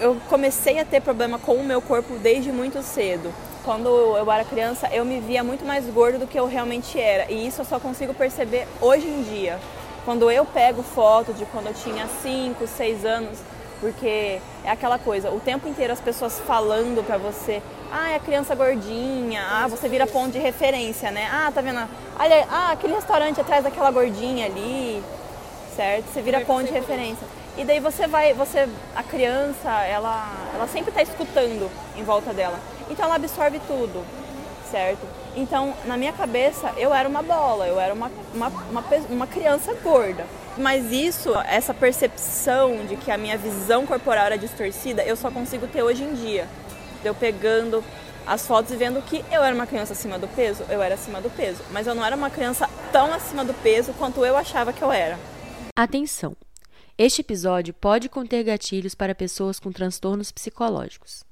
Eu comecei a ter problema com o meu corpo desde muito cedo. Quando eu era criança, eu me via muito mais gordo do que eu realmente era. E isso eu só consigo perceber hoje em dia. Quando eu pego foto de quando eu tinha 5, 6 anos, porque é aquela coisa, o tempo inteiro as pessoas falando pra você, ah, é a criança gordinha, ah, você vira ponto de referência, né? Ah, tá vendo? Olha, ah, aquele restaurante atrás daquela gordinha ali, certo? Você vira ponto de referência. E daí você vai, você, a criança, ela, ela sempre está escutando em volta dela. Então ela absorve tudo, certo? Então, na minha cabeça, eu era uma bola, eu era uma, uma, uma, uma criança gorda. Mas isso, essa percepção de que a minha visão corporal era distorcida, eu só consigo ter hoje em dia. Eu pegando as fotos e vendo que eu era uma criança acima do peso, eu era acima do peso. Mas eu não era uma criança tão acima do peso quanto eu achava que eu era. Atenção! Este episódio pode conter gatilhos para pessoas com transtornos psicológicos.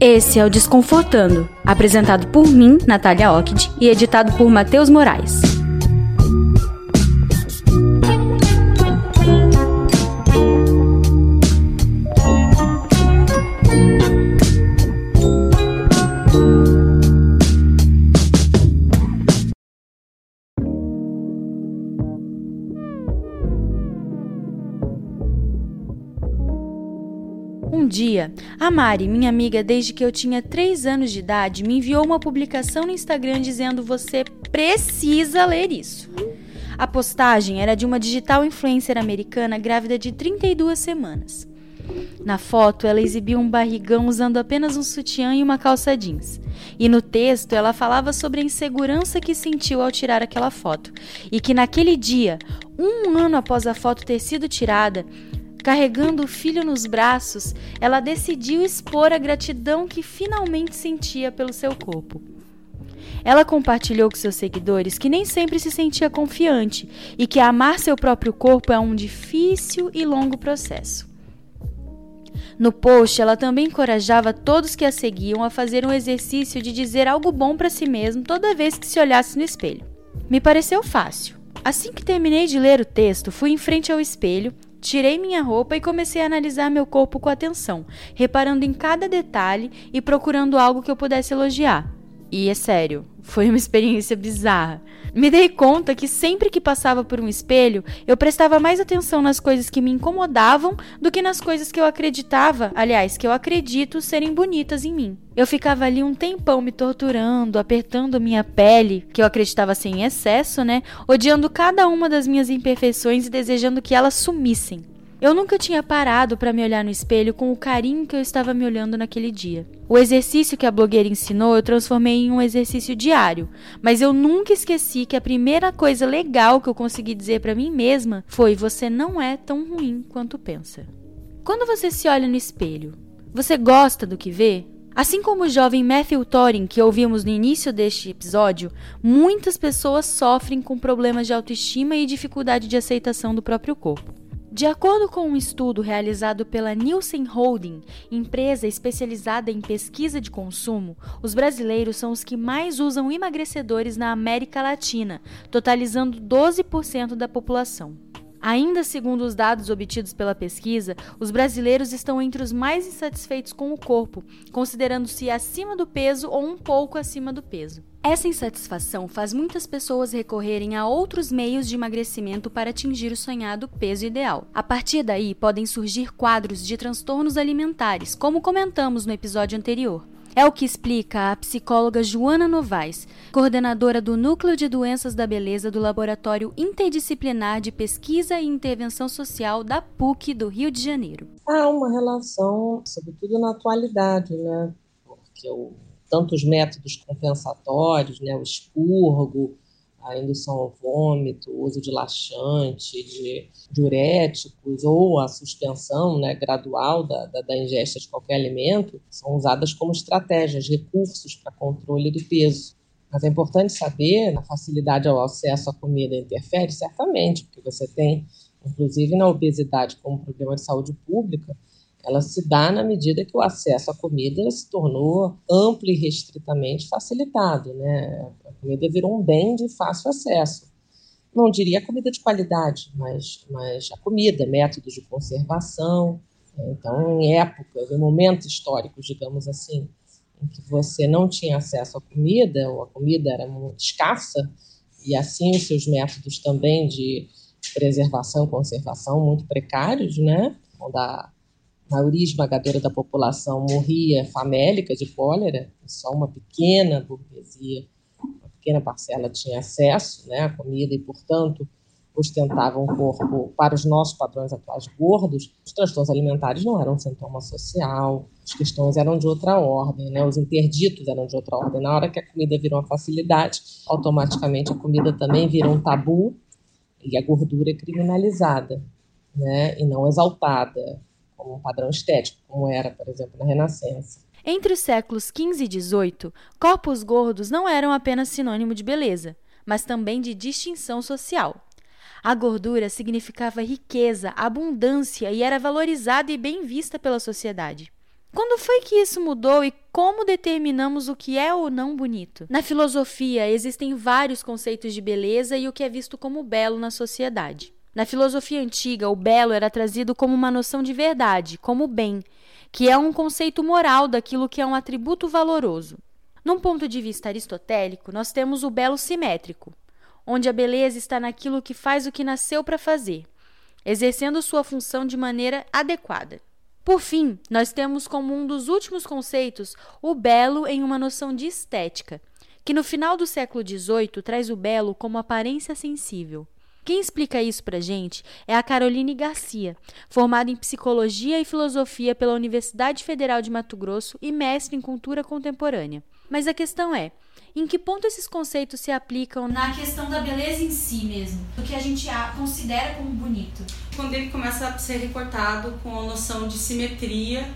Esse é o Desconfortando, apresentado por mim, Natália Ockid, e editado por Matheus Moraes. Dia, a Mari, minha amiga desde que eu tinha 3 anos de idade, me enviou uma publicação no Instagram dizendo: Você precisa ler isso. A postagem era de uma digital influencer americana grávida de 32 semanas. Na foto, ela exibia um barrigão usando apenas um sutiã e uma calça jeans. E no texto, ela falava sobre a insegurança que sentiu ao tirar aquela foto. E que naquele dia, um ano após a foto ter sido tirada, Carregando o filho nos braços, ela decidiu expor a gratidão que finalmente sentia pelo seu corpo. Ela compartilhou com seus seguidores que nem sempre se sentia confiante e que amar seu próprio corpo é um difícil e longo processo. No post, ela também encorajava todos que a seguiam a fazer um exercício de dizer algo bom para si mesmo toda vez que se olhasse no espelho. Me pareceu fácil. Assim que terminei de ler o texto, fui em frente ao espelho Tirei minha roupa e comecei a analisar meu corpo com atenção, reparando em cada detalhe e procurando algo que eu pudesse elogiar. E é sério, foi uma experiência bizarra. Me dei conta que sempre que passava por um espelho, eu prestava mais atenção nas coisas que me incomodavam do que nas coisas que eu acreditava, aliás, que eu acredito serem bonitas em mim. Eu ficava ali um tempão me torturando, apertando minha pele, que eu acreditava ser em excesso, né? Odiando cada uma das minhas imperfeições e desejando que elas sumissem. Eu nunca tinha parado para me olhar no espelho com o carinho que eu estava me olhando naquele dia. O exercício que a blogueira ensinou eu transformei em um exercício diário, mas eu nunca esqueci que a primeira coisa legal que eu consegui dizer para mim mesma foi: você não é tão ruim quanto pensa. Quando você se olha no espelho, você gosta do que vê? Assim como o jovem Matthew Thorin que ouvimos no início deste episódio, muitas pessoas sofrem com problemas de autoestima e dificuldade de aceitação do próprio corpo. De acordo com um estudo realizado pela Nielsen Holding, empresa especializada em pesquisa de consumo, os brasileiros são os que mais usam emagrecedores na América Latina, totalizando 12% da população. Ainda segundo os dados obtidos pela pesquisa, os brasileiros estão entre os mais insatisfeitos com o corpo, considerando-se acima do peso ou um pouco acima do peso. Essa insatisfação faz muitas pessoas recorrerem a outros meios de emagrecimento para atingir o sonhado peso ideal. A partir daí, podem surgir quadros de transtornos alimentares, como comentamos no episódio anterior. É o que explica a psicóloga Joana Novaes, coordenadora do Núcleo de Doenças da Beleza do Laboratório Interdisciplinar de Pesquisa e Intervenção Social da PUC do Rio de Janeiro. Há uma relação, sobretudo na atualidade, né? Porque o, tanto os métodos compensatórios, né, o expurgo, a indução ao vômito, o uso de laxante, de diuréticos ou a suspensão né, gradual da, da, da, ingesta de qualquer alimento são usadas como estratégias, recursos para controle do peso. Mas é importante saber, a facilidade ao acesso à comida interfere certamente, porque você tem, inclusive na obesidade como problema de saúde pública, ela se dá na medida que o acesso à comida se tornou amplo e restritamente facilitado. Né? A comida virou um bem de fácil acesso. Não diria comida de qualidade, mas, mas a comida, métodos de conservação. Então, em épocas, em momentos históricos, digamos assim, em que você não tinha acesso à comida, ou a comida era muito escassa, e assim os seus métodos também de preservação conservação muito precários, né? Quando a maioria esmagadora da população morria famélica de cólera, só uma pequena burguesia, uma pequena parcela tinha acesso né, à comida e, portanto, ostentava um corpo, para os nossos padrões atuais, gordos, os transtornos alimentares não eram sintoma social, as questões eram de outra ordem, né? os interditos eram de outra ordem. Na hora que a comida virou uma facilidade, automaticamente a comida também vira um tabu e a gordura é criminalizada né? e não exaltada como um padrão estético, como era, por exemplo, na Renascença. Entre os séculos XV e XVIII, corpos gordos não eram apenas sinônimo de beleza, mas também de distinção social. A gordura significava riqueza, abundância e era valorizada e bem vista pela sociedade. Quando foi que isso mudou e como determinamos o que é ou não bonito? Na filosofia, existem vários conceitos de beleza e o que é visto como belo na sociedade. Na filosofia antiga, o belo era trazido como uma noção de verdade, como bem, que é um conceito moral daquilo que é um atributo valoroso. Num ponto de vista aristotélico, nós temos o belo simétrico, onde a beleza está naquilo que faz o que nasceu para fazer, exercendo sua função de maneira adequada. Por fim, nós temos como um dos últimos conceitos o belo em uma noção de estética, que no final do século XVIII traz o belo como aparência sensível. Quem explica isso para gente é a Caroline Garcia, formada em Psicologia e Filosofia pela Universidade Federal de Mato Grosso e mestre em Cultura Contemporânea. Mas a questão é, em que ponto esses conceitos se aplicam na questão da beleza em si mesmo, do que a gente considera como bonito? Quando ele começa a ser recortado com a noção de simetria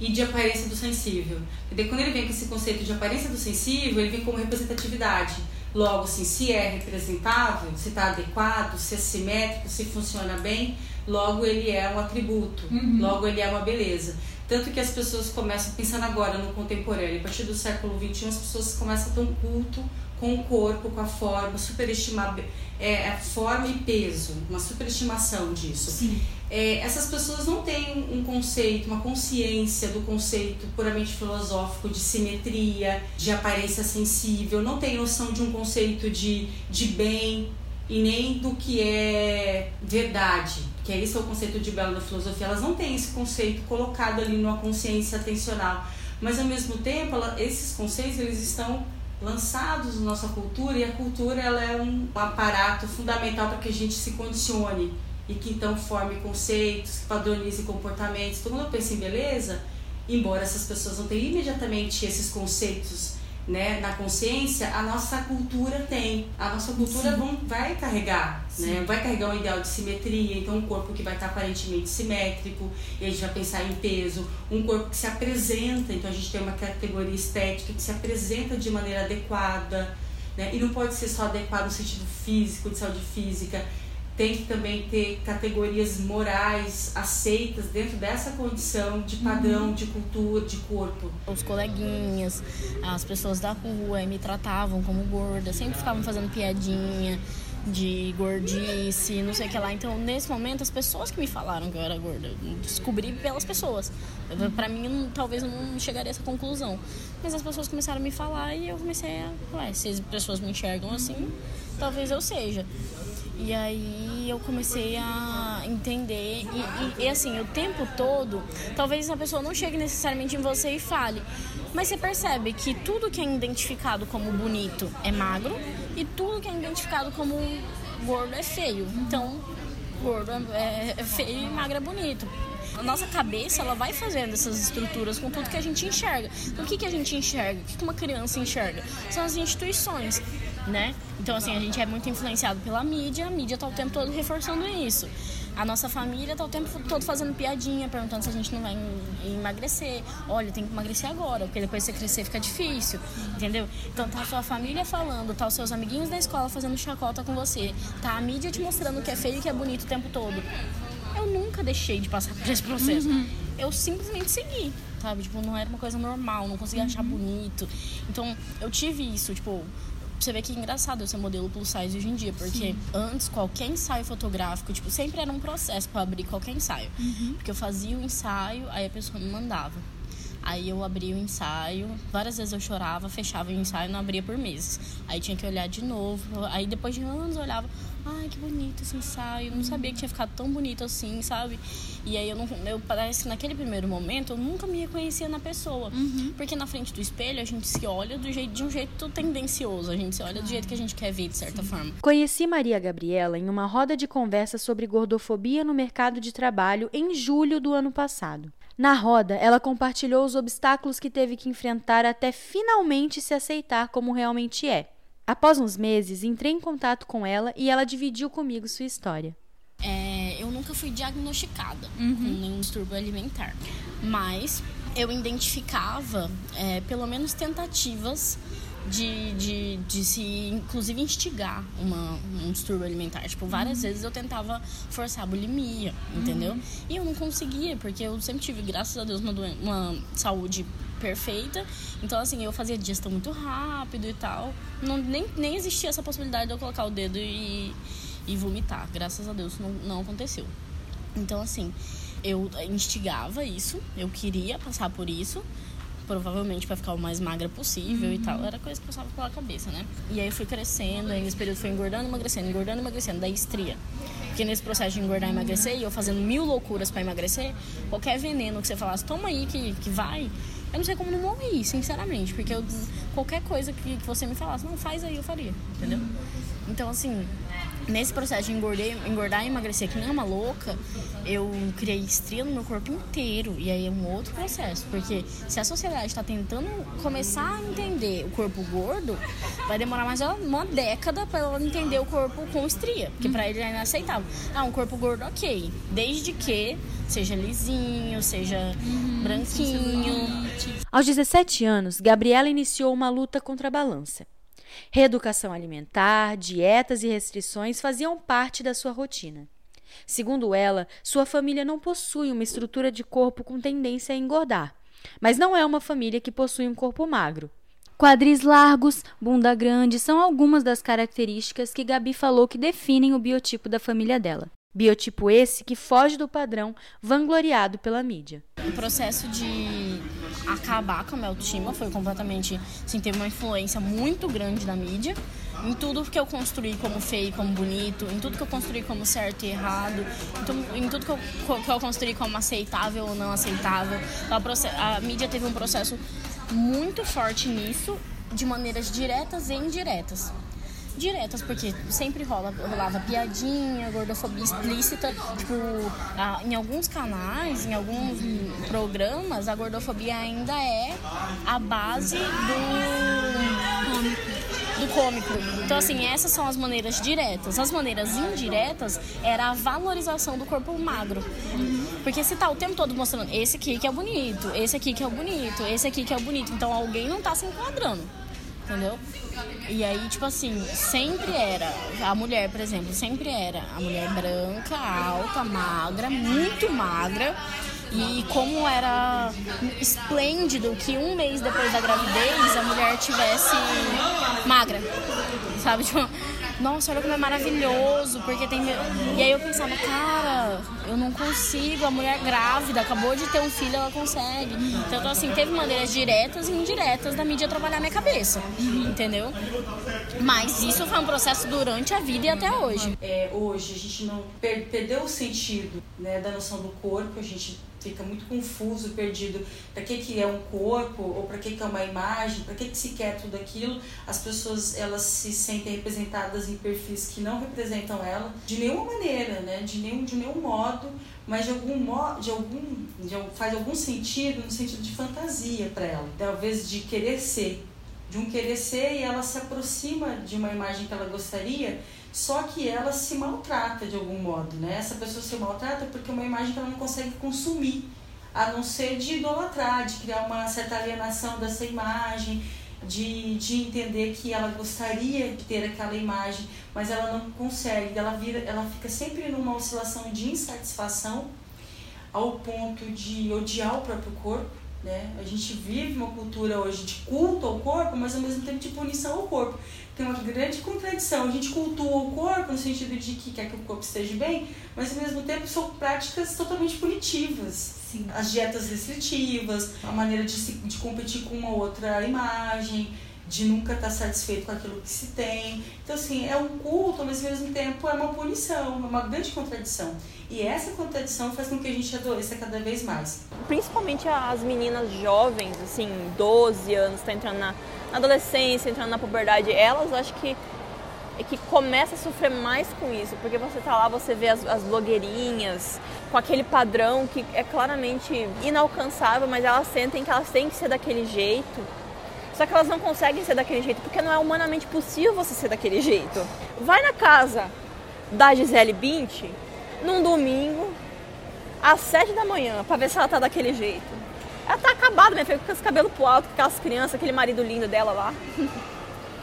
e de aparência do sensível. Quando ele vem com esse conceito de aparência do sensível, ele vem como representatividade. Logo, assim, se é representável, se está adequado, se é simétrico, se funciona bem, logo ele é um atributo, uhum. logo ele é uma beleza. Tanto que as pessoas começam, pensando agora no contemporâneo, a partir do século XXI, as pessoas começam a ter um culto com o corpo, com a forma, superestimar é, a forma e peso, uma superestimação disso. É, essas pessoas não têm um conceito, uma consciência do conceito puramente filosófico de simetria, de aparência sensível, não têm noção de um conceito de, de bem e nem do que é verdade, que é esse é o conceito de belo da filosofia. Elas não têm esse conceito colocado ali numa consciência atencional, mas ao mesmo tempo, ela, esses conceitos eles estão lançados na nossa cultura e a cultura ela é um aparato fundamental para que a gente se condicione e que então forme conceitos, padronize comportamentos. Todo mundo pensa em beleza, embora essas pessoas não tenham imediatamente esses conceitos né, na consciência, a nossa cultura tem. A nossa cultura vão, vai carregar, né, vai carregar um ideal de simetria, então um corpo que vai estar aparentemente simétrico, e a gente vai pensar em peso, um corpo que se apresenta, então a gente tem uma categoria estética que se apresenta de maneira adequada, né, e não pode ser só adequado no sentido físico, de saúde física, tem que também ter categorias morais aceitas dentro dessa condição de padrão, uhum. de cultura, de corpo. Os coleguinhas, as pessoas da rua me tratavam como gorda, sempre ficavam fazendo piadinha de gordice, não sei o que lá. Então, nesse momento, as pessoas que me falaram que eu era gorda, eu descobri pelas pessoas. Para mim, talvez eu não chegaria a essa conclusão. Mas as pessoas começaram a me falar e eu comecei a, ué, se as pessoas me enxergam assim, talvez eu seja. E aí eu comecei a entender. E, e, e, assim, o tempo todo, talvez a pessoa não chegue necessariamente em você e fale. Mas você percebe que tudo que é identificado como bonito é magro e tudo que é identificado como gordo é feio. Então, gordo é, é feio e magro é bonito. A nossa cabeça ela vai fazendo essas estruturas com tudo que a gente enxerga. Então, o que, que a gente enxerga? O que uma criança enxerga? São as instituições né? Então, assim, a gente é muito influenciado pela mídia, a mídia tá o tempo todo reforçando isso. A nossa família tá o tempo todo fazendo piadinha, perguntando se a gente não vai emagrecer. Olha, tem que emagrecer agora, porque depois você crescer fica difícil, entendeu? Então tá a sua família falando, tá os seus amiguinhos da escola fazendo chacota com você, tá a mídia te mostrando que é feio e que é bonito o tempo todo. Eu nunca deixei de passar por esse processo. Uhum. eu simplesmente segui, sabe? Tipo, não era uma coisa normal, não conseguia achar bonito. Então, eu tive isso, tipo, você vê que é engraçado eu ser modelo plus size hoje em dia, porque Sim. antes qualquer ensaio fotográfico, tipo, sempre era um processo para abrir qualquer ensaio. Uhum. Porque eu fazia o ensaio, aí a pessoa me mandava. Aí eu abria o ensaio, várias vezes eu chorava, fechava o ensaio e não abria por meses. Aí tinha que olhar de novo. Aí depois de anos eu olhava, ai que bonito esse ensaio, eu não sabia que tinha ficado tão bonito assim, sabe? E aí eu não. Eu, parece que naquele primeiro momento eu nunca me reconhecia na pessoa. Uhum. Porque na frente do espelho a gente se olha do jeito, de um jeito tendencioso, a gente se olha do jeito que a gente quer ver, de certa Sim. forma. Conheci Maria Gabriela em uma roda de conversa sobre gordofobia no mercado de trabalho em julho do ano passado. Na roda, ela compartilhou os obstáculos que teve que enfrentar até finalmente se aceitar como realmente é. Após uns meses, entrei em contato com ela e ela dividiu comigo sua história. É, eu nunca fui diagnosticada uhum. com nenhum distúrbio alimentar, mas eu identificava é, pelo menos tentativas de, de, de se, inclusive, instigar uma, um distúrbio alimentar. Tipo, várias uhum. vezes eu tentava forçar a bulimia, entendeu? Uhum. E eu não conseguia, porque eu sempre tive, graças a Deus, uma, uma saúde perfeita. Então, assim, eu fazia digestão muito rápido e tal. Não, nem, nem existia essa possibilidade de eu colocar o dedo e, e vomitar. Graças a Deus, não, não aconteceu. Então, assim, eu instigava isso, eu queria passar por isso provavelmente para ficar o mais magra possível uhum. e tal. Era coisa que passava pela cabeça, né? E aí eu fui crescendo, aí nesse período fui engordando, emagrecendo, engordando, emagrecendo, daí estria. Porque nesse processo de engordar e emagrecer, e eu fazendo mil loucuras para emagrecer, qualquer veneno que você falasse, toma aí que, que vai, eu não sei como não morri, sinceramente. Porque eu, qualquer coisa que, que você me falasse, não, faz aí, eu faria, entendeu? Então, assim, nesse processo de engordar, engordar e emagrecer que nem uma louca, eu criei estria no meu corpo inteiro. E aí é um outro processo. Porque se a sociedade está tentando começar a entender o corpo gordo, vai demorar mais uma década para ela entender o corpo com estria. Porque para ele é inaceitável. Ah, um corpo gordo, ok. Desde que seja lisinho, seja uhum, branquinho. Aos 17 anos, Gabriela iniciou uma luta contra a balança. Reeducação alimentar, dietas e restrições faziam parte da sua rotina. Segundo ela, sua família não possui uma estrutura de corpo com tendência a engordar, mas não é uma família que possui um corpo magro. Quadris largos, bunda grande são algumas das características que Gabi falou que definem o biotipo da família dela. Biotipo esse que foge do padrão vangloriado pela mídia. O processo de acabar com a minha autoestima foi completamente, assim, teve uma influência muito grande da mídia em tudo que eu construí como feio, como bonito, em tudo que eu construí como certo e errado, em tudo que eu, que eu construí como aceitável ou não aceitável. A, a mídia teve um processo muito forte nisso, de maneiras diretas e indiretas diretas, porque sempre rola, rolava piadinha, gordofobia explícita. Tipo, a, em alguns canais, em alguns programas, a gordofobia ainda é a base do do cômico. Então, assim, essas são as maneiras diretas. As maneiras indiretas era a valorização do corpo magro. Porque se tá o tempo todo mostrando esse aqui que é bonito, esse aqui que é bonito, esse aqui que é bonito, então alguém não tá se enquadrando entendeu? E aí, tipo assim, sempre era, a mulher, por exemplo, sempre era a mulher branca, alta, magra, muito magra. E como era esplêndido que um mês depois da gravidez a mulher tivesse magra, sabe? Tipo, nossa, olha como é maravilhoso, porque tem. E aí eu pensava, cara, eu não consigo, a mulher grávida, acabou de ter um filho, ela consegue. Então, assim, teve maneiras diretas e indiretas da mídia trabalhar minha cabeça, entendeu? Mas isso foi um processo durante a vida e até hoje. É, hoje a gente não per perdeu o sentido né, da noção do corpo, a gente fica muito confuso, perdido. Para que, que é um corpo ou para que, que é uma imagem? Para que, que se quer tudo aquilo? As pessoas elas se sentem representadas em perfis que não representam ela de nenhuma maneira, né? De nenhum de nenhum modo, mas de algum modo, de algum, de, faz algum sentido no sentido de fantasia para ela, talvez de querer ser, de um querer ser e ela se aproxima de uma imagem que ela gostaria só que ela se maltrata de algum modo, né? Essa pessoa se maltrata porque é uma imagem que ela não consegue consumir, a não ser de idolatrar, de criar uma certa alienação dessa imagem, de, de entender que ela gostaria de ter aquela imagem, mas ela não consegue, ela, vira, ela fica sempre numa oscilação de insatisfação ao ponto de odiar o próprio corpo. Né? A gente vive uma cultura hoje de culto ao corpo, mas ao mesmo tempo de punição ao corpo. Tem uma grande contradição. A gente cultua o corpo no sentido de que quer que o corpo esteja bem, mas ao mesmo tempo são práticas totalmente punitivas. Sim. As dietas restritivas, a maneira de, se, de competir com uma outra imagem, de nunca estar satisfeito com aquilo que se tem. Então, assim, é um culto, mas ao mesmo tempo é uma punição, é uma grande contradição. E essa contradição faz com que a gente adoeça cada vez mais. Principalmente as meninas jovens, assim, 12 anos, estão tá entrando na, na adolescência, entrando na puberdade, elas acho que é que começa a sofrer mais com isso, porque você tá lá, você vê as, as blogueirinhas com aquele padrão que é claramente inalcançável, mas elas sentem que elas têm que ser daquele jeito só que elas não conseguem ser daquele jeito porque não é humanamente possível você ser daquele jeito. Vai na casa da Gisele Bint num domingo às sete da manhã para ver se ela tá daquele jeito. Ela tá acabada, minha filha, com os cabelos pro alto, com aquelas crianças, aquele marido lindo dela lá.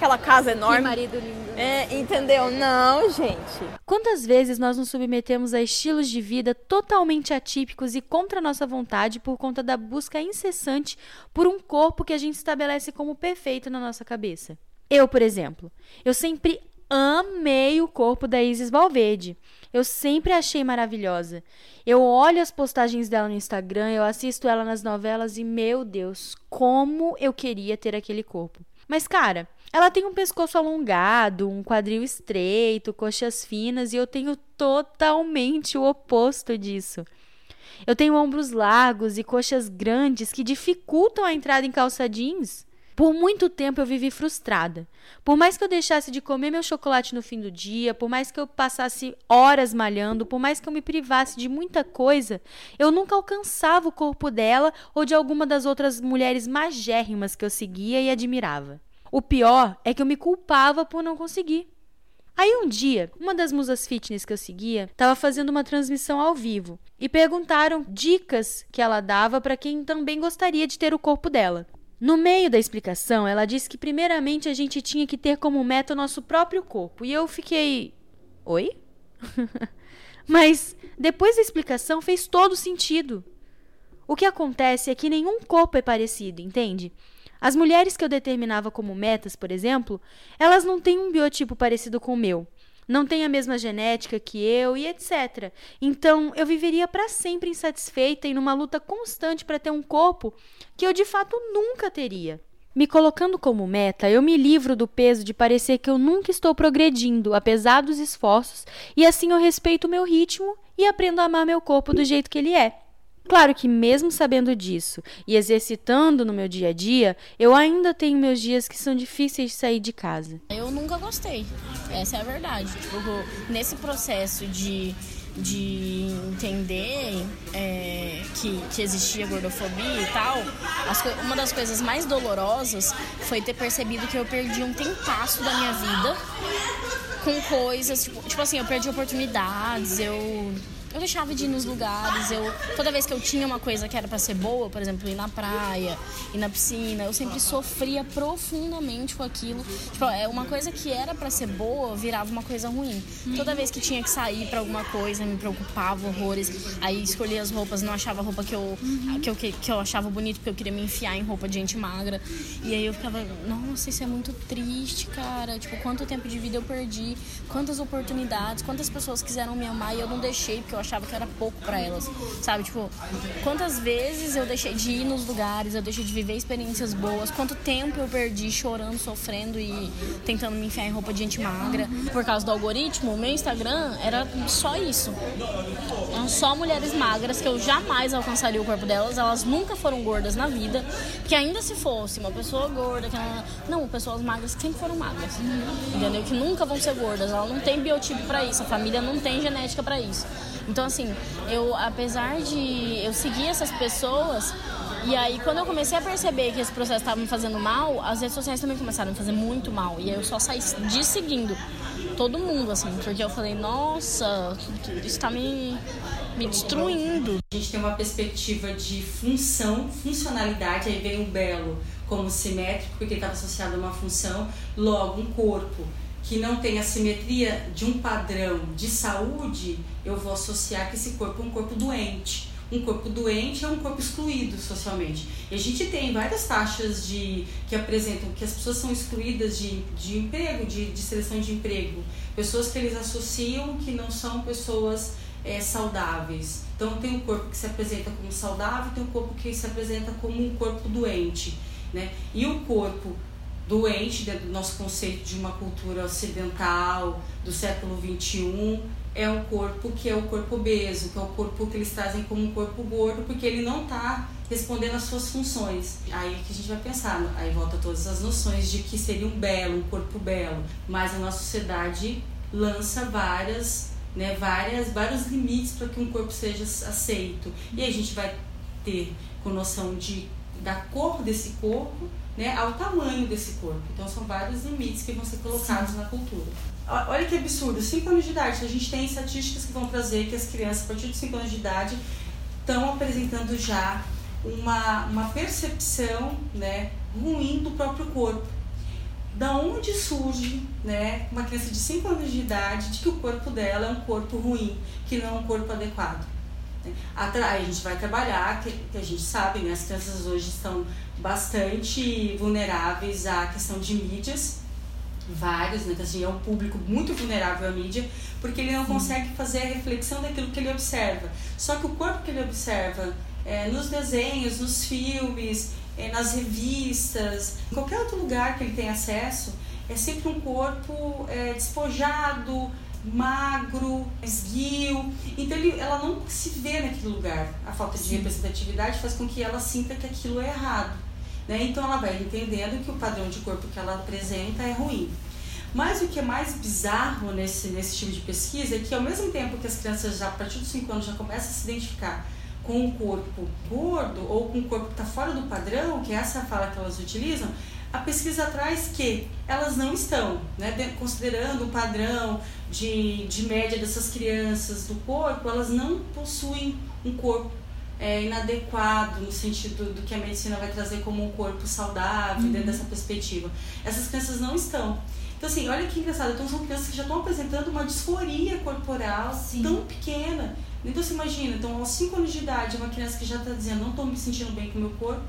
aquela casa enorme. Que marido lindo. É, entendeu? Não, gente. Quantas vezes nós nos submetemos a estilos de vida totalmente atípicos e contra nossa vontade por conta da busca incessante por um corpo que a gente estabelece como perfeito na nossa cabeça? Eu, por exemplo, eu sempre amei o corpo da Isis Valverde. Eu sempre achei maravilhosa. Eu olho as postagens dela no Instagram, eu assisto ela nas novelas e, meu Deus, como eu queria ter aquele corpo. Mas, cara, ela tem um pescoço alongado, um quadril estreito, coxas finas e eu tenho totalmente o oposto disso. Eu tenho ombros largos e coxas grandes que dificultam a entrada em calça jeans. Por muito tempo eu vivi frustrada. Por mais que eu deixasse de comer meu chocolate no fim do dia, por mais que eu passasse horas malhando, por mais que eu me privasse de muita coisa, eu nunca alcançava o corpo dela ou de alguma das outras mulheres magérrimas que eu seguia e admirava. O pior é que eu me culpava por não conseguir. Aí um dia, uma das musas fitness que eu seguia estava fazendo uma transmissão ao vivo e perguntaram dicas que ela dava para quem também gostaria de ter o corpo dela. No meio da explicação, ela disse que primeiramente a gente tinha que ter como meta o nosso próprio corpo. E eu fiquei. Oi? Mas depois da explicação fez todo sentido. O que acontece é que nenhum corpo é parecido, entende? As mulheres que eu determinava como metas, por exemplo, elas não têm um biotipo parecido com o meu, não têm a mesma genética que eu e etc. Então, eu viveria para sempre insatisfeita e numa luta constante para ter um corpo que eu de fato nunca teria. Me colocando como meta, eu me livro do peso de parecer que eu nunca estou progredindo, apesar dos esforços, e assim eu respeito o meu ritmo e aprendo a amar meu corpo do jeito que ele é. Claro que, mesmo sabendo disso e exercitando no meu dia a dia, eu ainda tenho meus dias que são difíceis de sair de casa. Eu gostei, essa é a verdade. Tipo, nesse processo de, de entender é, que, que existia gordofobia e tal, as, uma das coisas mais dolorosas foi ter percebido que eu perdi um tempasso da minha vida com coisas, tipo, tipo assim, eu perdi oportunidades, eu eu deixava de ir nos lugares, eu toda vez que eu tinha uma coisa que era para ser boa, por exemplo, ir na praia, ir na piscina, eu sempre sofria profundamente com aquilo. Tipo, é uma coisa que era para ser boa, virava uma coisa ruim. Toda vez que tinha que sair para alguma coisa, me preocupava horrores. Aí escolhia as roupas, não achava roupa que eu que eu que eu achava bonito porque eu queria me enfiar em roupa de gente magra. E aí eu ficava, nossa, isso é muito triste, cara. Tipo, quanto tempo de vida eu perdi, quantas oportunidades, quantas pessoas quiseram me amar e eu não deixei porque eu achava que era pouco para elas, sabe? Tipo, quantas vezes eu deixei de ir nos lugares, eu deixei de viver experiências boas, quanto tempo eu perdi chorando, sofrendo e tentando me enfiar em roupa de gente magra. Por causa do algoritmo, o meu Instagram era só isso. Eram só mulheres magras que eu jamais alcançaria o corpo delas, elas nunca foram gordas na vida, que ainda se fosse uma pessoa gorda, que ela... não, pessoas magras que sempre foram magras, entendeu? Que nunca vão ser gordas, ela não tem biotipo para isso, a família não tem genética para isso. Então, assim, eu, apesar de eu seguir essas pessoas, e aí, quando eu comecei a perceber que esse processo estava me fazendo mal, as redes sociais também começaram a me fazer muito mal. E aí eu só saí de seguindo todo mundo, assim, porque eu falei, nossa, isso está me, me destruindo. A gente tem uma perspectiva de função, funcionalidade, aí vem o belo como simétrico, porque estava associado a uma função, logo um corpo que não tem a simetria de um padrão de saúde, eu vou associar que esse corpo é um corpo doente, um corpo doente é um corpo excluído socialmente. E a gente tem várias taxas de que apresentam que as pessoas são excluídas de, de emprego, de, de seleção de emprego. Pessoas que eles associam que não são pessoas é, saudáveis. Então tem um corpo que se apresenta como saudável, tem um corpo que se apresenta como um corpo doente. Né? E o corpo doente, dentro do nosso conceito de uma cultura ocidental do século XXI, é o corpo que é o corpo obeso, que é o corpo que eles trazem como um corpo gordo, porque ele não está respondendo às suas funções. Aí que a gente vai pensar, aí volta todas as noções de que seria um belo, um corpo belo, mas a nossa sociedade lança várias, né, várias, vários limites para que um corpo seja aceito. E aí a gente vai ter com noção de da cor desse corpo, né, ao tamanho desse corpo. Então são vários limites que vão ser colocados Sim. na cultura. Olha que absurdo, 5 anos de idade, a gente tem estatísticas que vão trazer que as crianças a partir de 5 anos de idade estão apresentando já uma, uma percepção né, ruim do próprio corpo. Da onde surge né, uma criança de 5 anos de idade de que o corpo dela é um corpo ruim, que não é um corpo adequado? A gente vai trabalhar, que, que a gente sabe, né, as crianças hoje estão bastante vulneráveis à questão de mídias, vários, né? Então, assim, é um público muito vulnerável à mídia, porque ele não Sim. consegue fazer a reflexão daquilo que ele observa. Só que o corpo que ele observa é, nos desenhos, nos filmes, é, nas revistas, em qualquer outro lugar que ele tem acesso, é sempre um corpo é, despojado, magro, esguio. Então ele, ela não se vê naquele lugar. A falta de Sim. representatividade faz com que ela sinta que aquilo é errado. Né? Então ela vai entendendo que o padrão de corpo que ela apresenta é ruim. Mas o que é mais bizarro nesse, nesse tipo de pesquisa é que ao mesmo tempo que as crianças já a partir dos 5 anos já começam a se identificar com um corpo gordo ou com um corpo que está fora do padrão, que é essa fala que elas utilizam, a pesquisa traz que elas não estão, né, considerando o padrão de, de média dessas crianças do corpo, elas não possuem um corpo é, inadequado no sentido do que a medicina vai trazer como um corpo saudável uhum. dentro dessa perspectiva. Essas crianças não estão. Então, assim, olha que engraçado. Então, são crianças que já estão apresentando uma disforia corporal Sim. tão pequena. Então, você imagina, então, aos 5 anos de idade, uma criança que já está dizendo: não estou me sentindo bem com o meu corpo,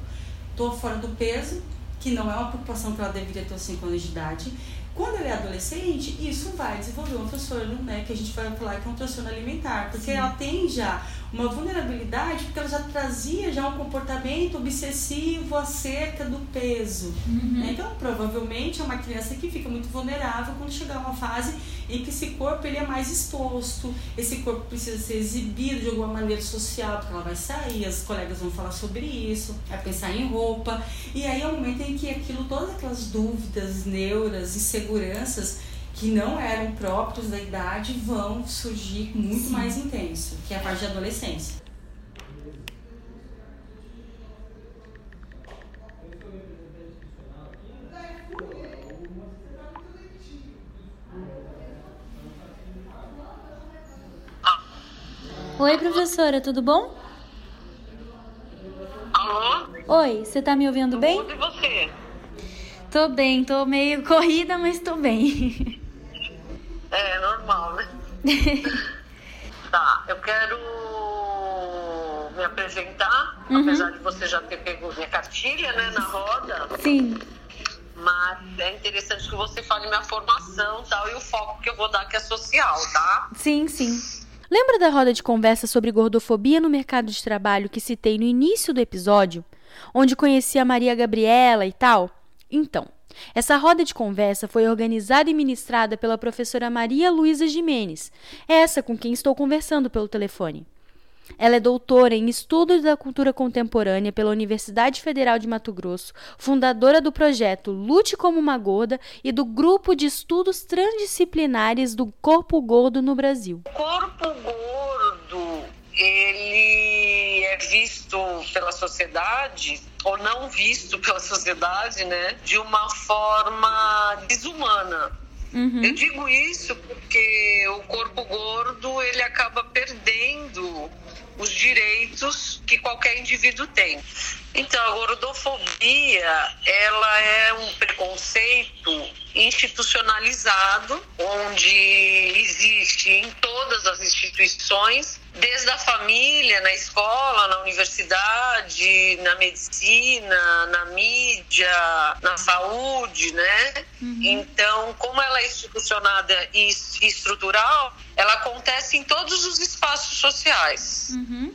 estou fora do peso, que não é uma preocupação que ela deveria ter aos 5 anos de idade. Quando ele é adolescente, isso vai desenvolver um transtorno, né, que a gente vai falar que é um transtorno alimentar, porque Sim. ela tem já uma vulnerabilidade porque ela já trazia já um comportamento obsessivo acerca do peso. Uhum. Então, provavelmente é uma criança que fica muito vulnerável quando chegar uma fase em que esse corpo ele é mais exposto, esse corpo precisa ser exibido de alguma maneira social, porque ela vai sair, as colegas vão falar sobre isso, vai pensar em roupa, e aí é o momento em que aquilo, todas aquelas dúvidas, neuras, inseguranças que não eram próprios da idade vão surgir muito Sim. mais intenso, que é a parte de adolescência. Oi, professora, tudo bom? Alô? Oi, você tá me ouvindo bem? E você? Tô bem, tô meio corrida, mas tô bem. É, normal, né? tá, eu quero me apresentar, uhum. apesar de você já ter pego minha cartilha, né, na roda. Sim. Mas é interessante que você fale minha formação tal, e o foco que eu vou dar que é social, tá? Sim, sim. Lembra da roda de conversa sobre gordofobia no mercado de trabalho que citei no início do episódio? Onde conheci a Maria Gabriela e tal? Então, essa roda de conversa foi organizada e ministrada pela professora Maria Luísa Jimenez, essa com quem estou conversando pelo telefone. Ela é doutora em Estudos da Cultura Contemporânea pela Universidade Federal de Mato Grosso, fundadora do projeto Lute como uma Gorda e do Grupo de Estudos Transdisciplinares do Corpo Gordo no Brasil. Corpo gordo, ele é visto pela sociedade ou não visto pela sociedade, né, de uma forma desumana. Uhum. Eu digo isso porque o corpo gordo ele acaba perdendo os direitos que que qualquer indivíduo tem. Então, a gordofobia, ela é um preconceito institucionalizado, onde existe em todas as instituições, desde a família, na escola, na universidade, na medicina, na mídia, na saúde, né? Uhum. Então, como ela é institucionada e estrutural, ela acontece em todos os espaços sociais. Uhum.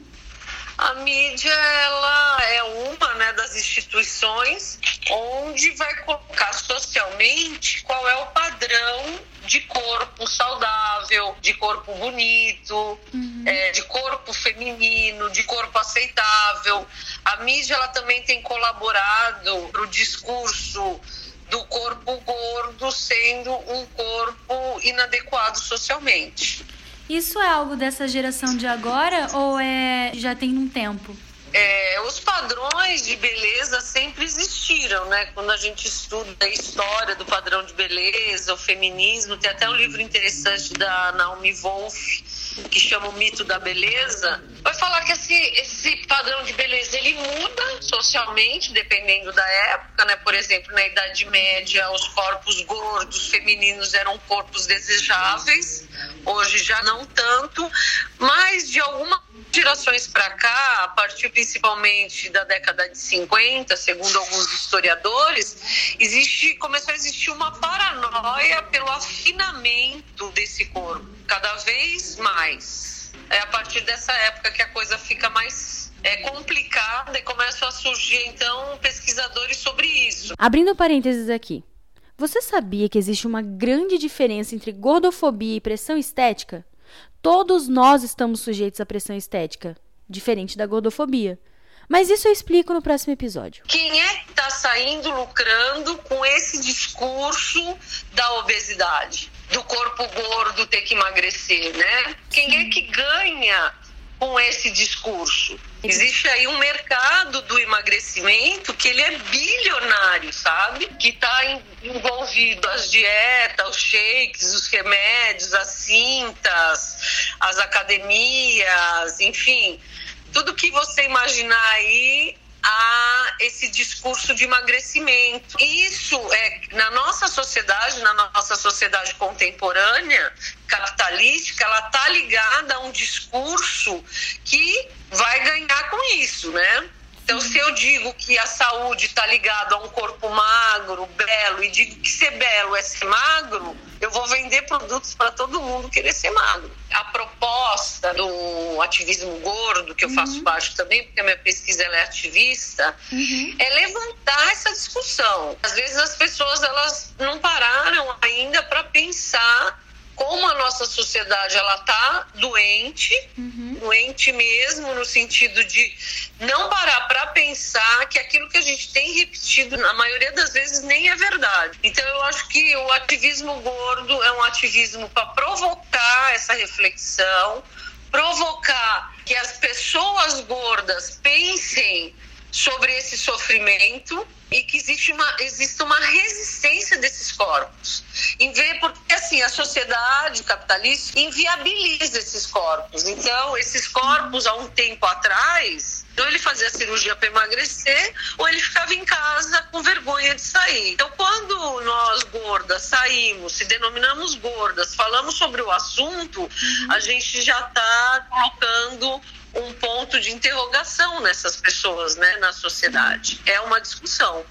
A mídia ela é uma né, das instituições onde vai colocar socialmente qual é o padrão de corpo saudável, de corpo bonito, uhum. é, de corpo feminino, de corpo aceitável. A mídia ela também tem colaborado para o discurso do corpo gordo sendo um corpo inadequado socialmente. Isso é algo dessa geração de agora ou é já tem um tempo? É, os padrões de beleza sempre existiram, né? Quando a gente estuda a história do padrão de beleza, o feminismo, tem até um livro interessante da Naomi Wolf que chama o mito da beleza, vai falar que esse, esse padrão de beleza ele muda socialmente, dependendo da época, né? Por exemplo, na Idade Média, os corpos gordos femininos eram corpos desejáveis, hoje já não tanto, mas de alguma gerações para cá, a partir principalmente da década de 50, segundo alguns historiadores, existe, começou a existir uma paranoia pelo afinamento desse corpo, cada vez mais. É a partir dessa época que a coisa fica mais é, complicada e começam a surgir então pesquisadores sobre isso. Abrindo parênteses aqui. Você sabia que existe uma grande diferença entre gordofobia e pressão estética? Todos nós estamos sujeitos à pressão estética, diferente da gordofobia. Mas isso eu explico no próximo episódio. Quem é que está saindo lucrando com esse discurso da obesidade? Do corpo gordo ter que emagrecer, né? Quem é que ganha com esse discurso. Existe aí um mercado do emagrecimento que ele é bilionário, sabe? Que está envolvido as dietas, os shakes, os remédios, as cintas, as academias, enfim, tudo que você imaginar aí a esse discurso de emagrecimento. Isso é na nossa sociedade, na nossa sociedade contemporânea, capitalística, ela tá ligada a um discurso que vai ganhar com isso, né? Então, se eu digo que a saúde está ligada a um corpo magro, belo, e digo que ser belo é ser magro, eu vou vender produtos para todo mundo querer ser magro. A proposta do ativismo gordo, que eu faço uhum. parte também, porque a minha pesquisa é ativista, uhum. é levantar essa discussão. Às vezes as pessoas elas não pararam ainda para pensar como a nossa sociedade ela tá doente, uhum. doente mesmo no sentido de não parar para pensar que aquilo que a gente tem repetido na maioria das vezes nem é verdade. Então eu acho que o ativismo gordo é um ativismo para provocar essa reflexão, provocar que as pessoas gordas pensem sobre esse sofrimento e que existe uma, existe uma resistência desses corpos. Em ver, porque assim, a sociedade capitalista inviabiliza esses corpos. Então, esses corpos, há um tempo atrás, ou ele fazia cirurgia para emagrecer, ou ele ficava em casa com vergonha de sair. Então, quando nós gordas saímos, se denominamos gordas, falamos sobre o assunto, uhum. a gente já está colocando um ponto de interrogação nessas pessoas, né, na sociedade. É uma discussão.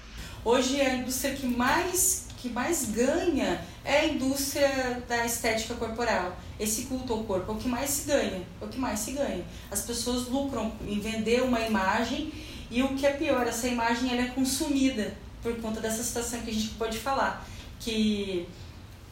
Hoje a indústria que mais que mais ganha é a indústria da estética corporal. Esse culto ao corpo é o que mais se ganha, é o que mais se ganha. As pessoas lucram em vender uma imagem e o que é pior, essa imagem ela é consumida por conta dessa situação que a gente pode falar, que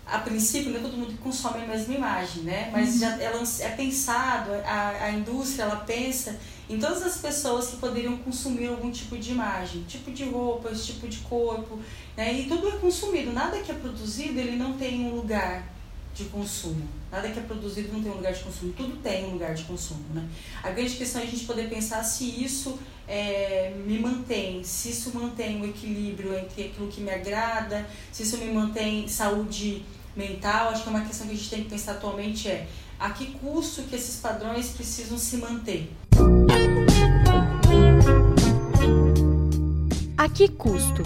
a princípio não é todo mundo que consome a mesma imagem, né? Mas uhum. já ela é pensado, a, a indústria ela pensa em todas as pessoas que poderiam consumir algum tipo de imagem, tipo de roupa, esse tipo de corpo, né? E tudo é consumido, nada que é produzido ele não tem um lugar de consumo. Nada que é produzido não tem um lugar de consumo, tudo tem um lugar de consumo, né? A grande questão é a gente poder pensar se isso é, me mantém, se isso mantém o equilíbrio entre aquilo que me agrada, se isso me mantém saúde mental, acho que é uma questão que a gente tem que pensar atualmente é a que custo que esses padrões precisam se manter. A que custo?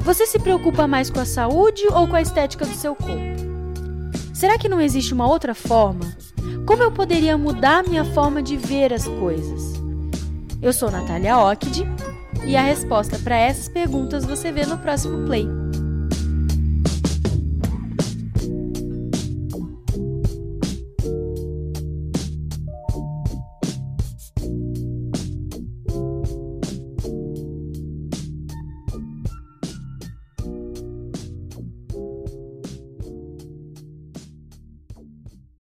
Você se preocupa mais com a saúde ou com a estética do seu corpo? Será que não existe uma outra forma? Como eu poderia mudar minha forma de ver as coisas? Eu sou Natália Ockd e a resposta para essas perguntas você vê no próximo play.